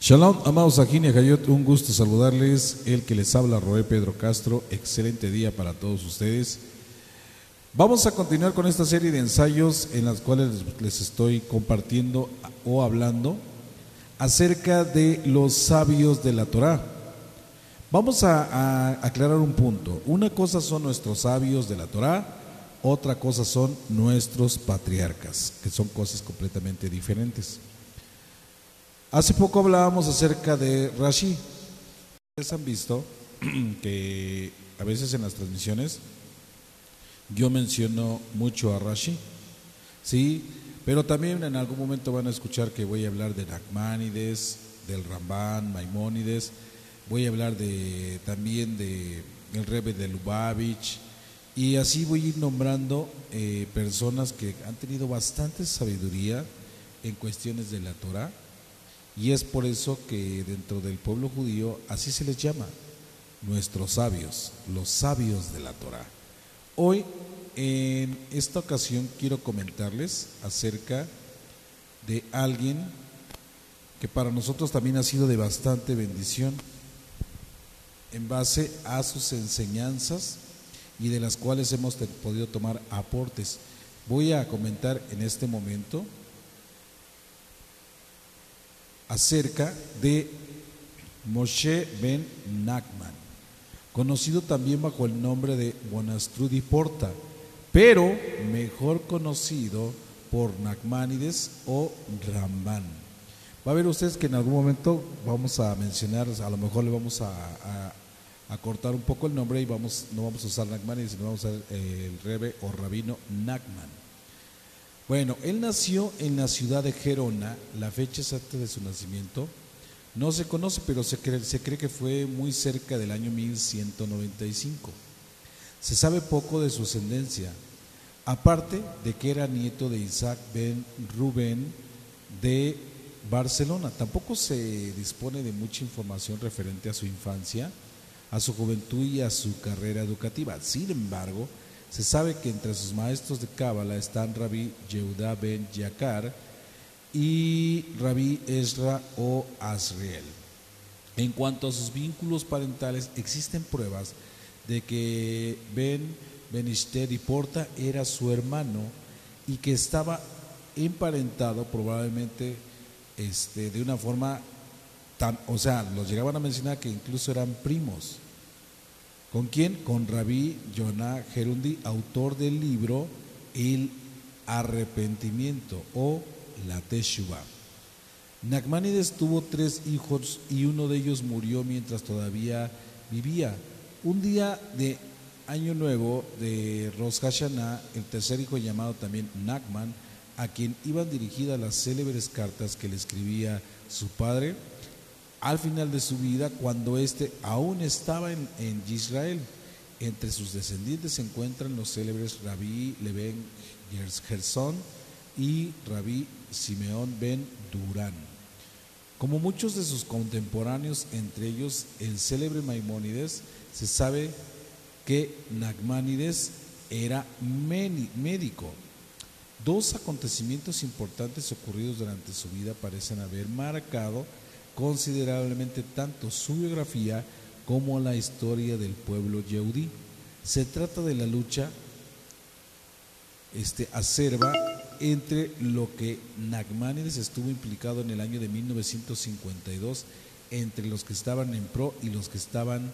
Shalom, amados aquí Hayot, un gusto saludarles. El que les habla, Roé Pedro Castro. Excelente día para todos ustedes. Vamos a continuar con esta serie de ensayos en las cuales les estoy compartiendo o hablando acerca de los sabios de la Torá. Vamos a, a aclarar un punto. Una cosa son nuestros sabios de la Torá, otra cosa son nuestros patriarcas, que son cosas completamente diferentes. Hace poco hablábamos acerca de Rashi. Ustedes han visto que a veces en las transmisiones yo menciono mucho a Rashi, ¿sí? Pero también en algún momento van a escuchar que voy a hablar de Nachmanides, del Ramban, Maimónides, voy a hablar de, también de el Rebbe de Lubavitch, y así voy a ir nombrando eh, personas que han tenido bastante sabiduría en cuestiones de la Torah y es por eso que dentro del pueblo judío así se les llama, nuestros sabios, los sabios de la Torah. Hoy, en esta ocasión, quiero comentarles acerca de alguien que para nosotros también ha sido de bastante bendición en base a sus enseñanzas y de las cuales hemos podido tomar aportes. Voy a comentar en este momento acerca de Moshe ben Nachman, conocido también bajo el nombre de Bonastrudi Porta, pero mejor conocido por Nachmanides o Ramban. Va a ver ustedes que en algún momento vamos a mencionar, a lo mejor le vamos a, cortar un poco el nombre y vamos, no vamos a usar Nachmanides, sino vamos a usar el Rebe o Rabino Nachman. Bueno, él nació en la ciudad de Gerona, la fecha exacta de su nacimiento no se conoce, pero se cree, se cree, que fue muy cerca del año 1195. Se sabe poco de su ascendencia, aparte de que era nieto de Isaac ben Rubén de Barcelona. Tampoco se dispone de mucha información referente a su infancia, a su juventud y a su carrera educativa. Sin embargo, se sabe que entre sus maestros de Cábala están Rabbi Yehuda ben Yakar y Rabbi Ezra o Azriel. En cuanto a sus vínculos parentales, existen pruebas de que Ben Benister y Porta era su hermano y que estaba emparentado probablemente este, de una forma tan, o sea, los llegaban a mencionar que incluso eran primos. ¿Con quién? Con Rabí Yonah Gerundi, autor del libro El Arrepentimiento o la Teshuvah. Nachmanides tuvo tres hijos y uno de ellos murió mientras todavía vivía. Un día de Año Nuevo de Rosh Hashanah, el tercer hijo llamado también Nachman, a quien iban dirigidas las célebres cartas que le escribía su padre, al final de su vida, cuando éste aún estaba en, Israel. Entre sus descendientes se encuentran los célebres Rabí Leven Gerson y Rabí Simeón ben Durán. Como muchos de sus contemporáneos, entre ellos el célebre Maimónides, se sabe que Nachmanides era médico. Dos acontecimientos importantes ocurridos durante su vida parecen haber marcado considerablemente tanto su biografía como la historia del pueblo yeudí. Se trata de la lucha este, acerba entre lo que Nachmanides estuvo implicado en el año de 1952 entre los que estaban en pro y los que estaban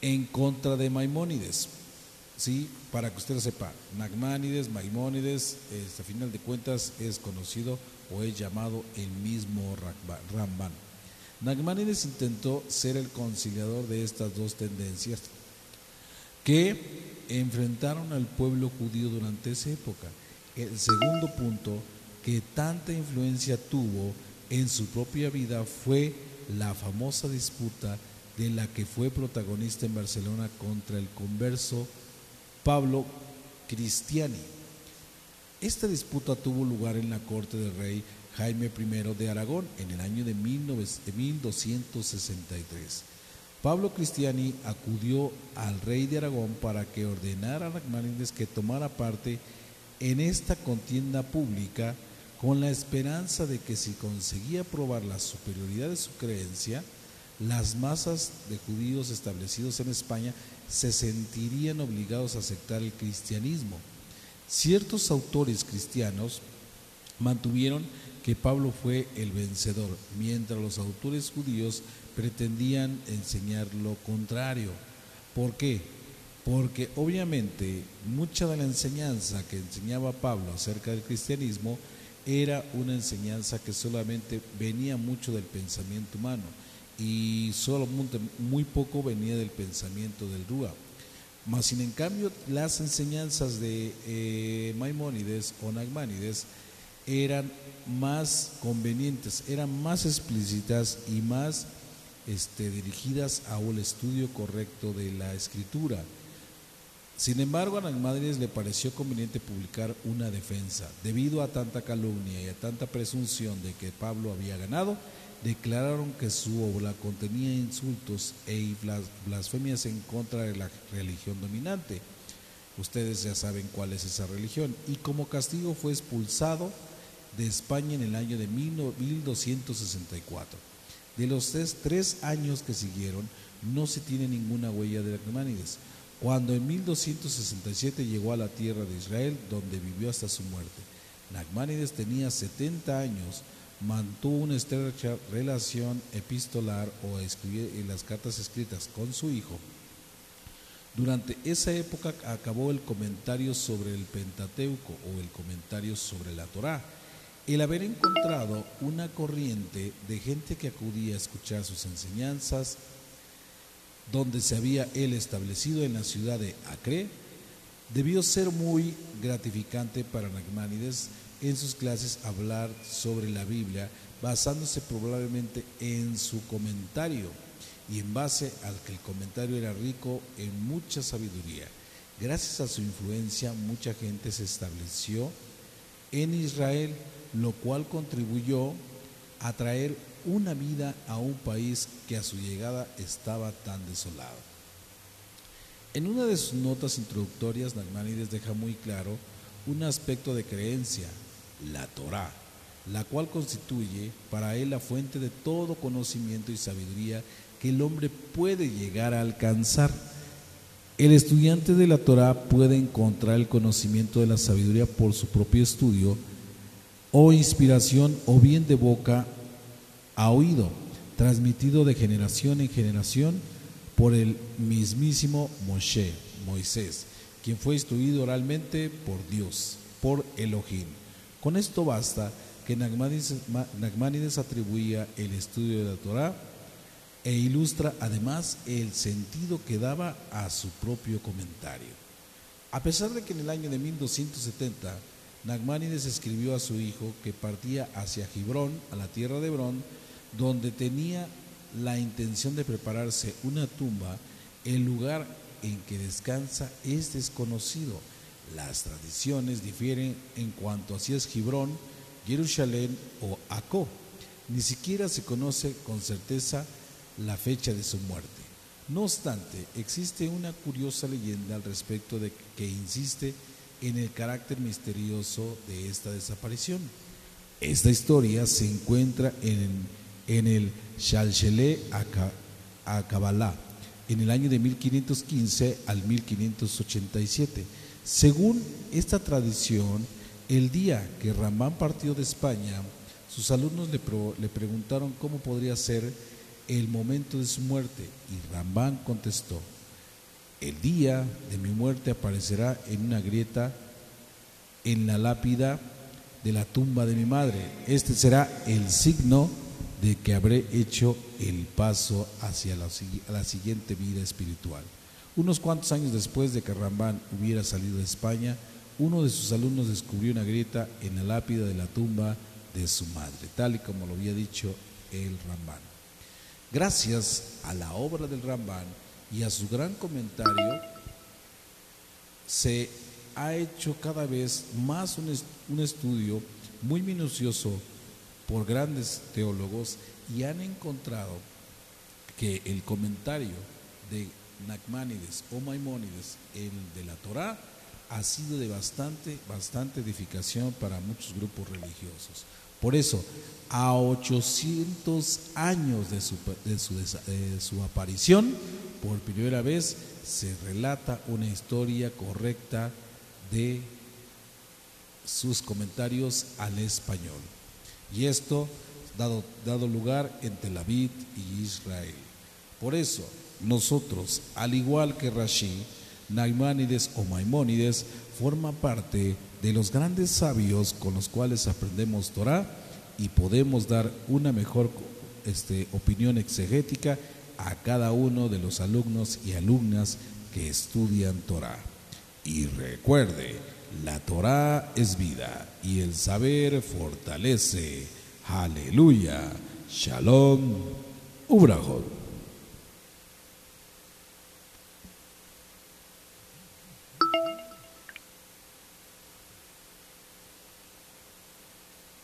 en contra de Maimónides. ¿Sí? Para que usted lo sepa, Nachmanides, Maimónides, este, a final de cuentas es conocido o es llamado el mismo Ramban. Nachmanides intentó ser el conciliador de estas dos tendencias que enfrentaron al pueblo judío durante esa época. El segundo punto que tanta influencia tuvo en su propia vida fue la famosa disputa de la que fue protagonista en Barcelona contra el converso Pablo Cristiani. Esta disputa tuvo lugar en la corte del rey Jaime I de Aragón en el año de 1263. Pablo Cristiani acudió al rey de Aragón para que ordenara a Nachmanides que tomara parte en esta contienda pública con la esperanza de que si conseguía probar la superioridad de su creencia, las masas de judíos establecidos en España se sentirían obligados a aceptar el cristianismo. Ciertos autores cristianos mantuvieron que Pablo fue el vencedor, mientras los autores judíos pretendían enseñar lo contrario. ¿Por qué? Porque obviamente mucha de la enseñanza que enseñaba Pablo acerca del cristianismo era una enseñanza que solamente venía mucho del pensamiento humano y solo muy poco venía del pensamiento del Rúa. Mas, sin en cambio, las enseñanzas de eh, Maimónides o Nagmánides eran más convenientes, eran más explícitas y más este, dirigidas a un estudio correcto de la escritura. Sin embargo, a Nagmánides le pareció conveniente publicar una defensa. Debido a tanta calumnia y a tanta presunción de que Pablo había ganado, declararon que su obra contenía insultos e blasfemias en contra de la religión dominante. Ustedes ya saben cuál es esa religión. Y como castigo fue expulsado de España en el año de 1264. De los tres, años que siguieron, no se tiene ninguna huella de Nagmánides. Cuando en 1267 llegó a la tierra de Israel, donde vivió hasta su muerte. Nagmánides tenía 70 años, mantuvo una estrecha relación epistolar o escribir en las cartas escritas con su hijo. Durante esa época acabó el comentario sobre el Pentateuco o el comentario sobre la Torá. El haber encontrado una corriente de gente que acudía a escuchar sus enseñanzas, donde se había él establecido en la ciudad de Acre, debió ser muy gratificante para Nagmánides en sus clases hablar sobre la Biblia basándose probablemente en su comentario y en base al que el comentario era rico en mucha sabiduría. Gracias a su influencia mucha gente se estableció en Israel, lo cual contribuyó a traer una vida a un país que a su llegada estaba tan desolado. En una de sus notas introductorias, Nagmanides deja muy claro un aspecto de creencia, la Torá, la cual constituye para él la fuente de todo conocimiento y sabiduría que el hombre puede llegar a alcanzar. El estudiante de la Torá puede encontrar el conocimiento de la sabiduría por su propio estudio o inspiración o bien de boca a oído, transmitido de generación en generación por el mismísimo Moshe, Moisés, quien fue instruido oralmente por Dios, por Elohim. Con esto basta que Nagmánides, atribuía el estudio de la Torah e ilustra además el sentido que daba a su propio comentario. A pesar de que en el año de 1270 Nagmánides escribió a su hijo que partía hacia Gibrón, a la tierra de Hebrón, donde tenía la intención de prepararse una tumba, el lugar en que descansa es desconocido las tradiciones difieren en cuanto a si es Gibrón, Jerusalén o Acó. Ni siquiera se conoce con certeza la fecha de su muerte. No obstante, existe una curiosa leyenda al respecto de que insiste en el carácter misterioso de esta desaparición. Esta historia se encuentra en, en el Shalshele Akabalá, en el año de 1515 al 1587 según esta tradición, el día que Ramán partió de España, sus alumnos le, preguntaron cómo podría ser el momento de su muerte y Ramán contestó, el día de mi muerte aparecerá en una grieta en la lápida de la tumba de mi madre. Este será el signo de que habré hecho el paso hacia la siguiente vida espiritual. Unos cuantos años después de que Rambán hubiera salido de España, uno de sus alumnos descubrió una grieta en la lápida de la tumba de su madre, tal y como lo había dicho el Rambán. Gracias a la obra del Rambán y a su gran comentario, se ha hecho cada vez más un, un estudio muy minucioso por grandes teólogos y han encontrado que el comentario de Nacmánides o Maimónides, el de la Torá, ha sido de bastante, bastante edificación para muchos grupos religiosos. Por eso, a 800 años de su, de su, de su aparición, por primera vez se relata una historia correcta de sus comentarios al español. Y esto dado, dado lugar en Tel Aviv y Israel. Por eso, nosotros, al igual que Rashi, Naimanides o Maimónides, forma parte de los grandes sabios con los cuales aprendemos Torah y podemos dar una mejor este, opinión exegética a cada uno de los alumnos y alumnas que estudian Torah. Y recuerde, la Torah es vida y el saber fortalece. Aleluya. Shalom. Ubrahot.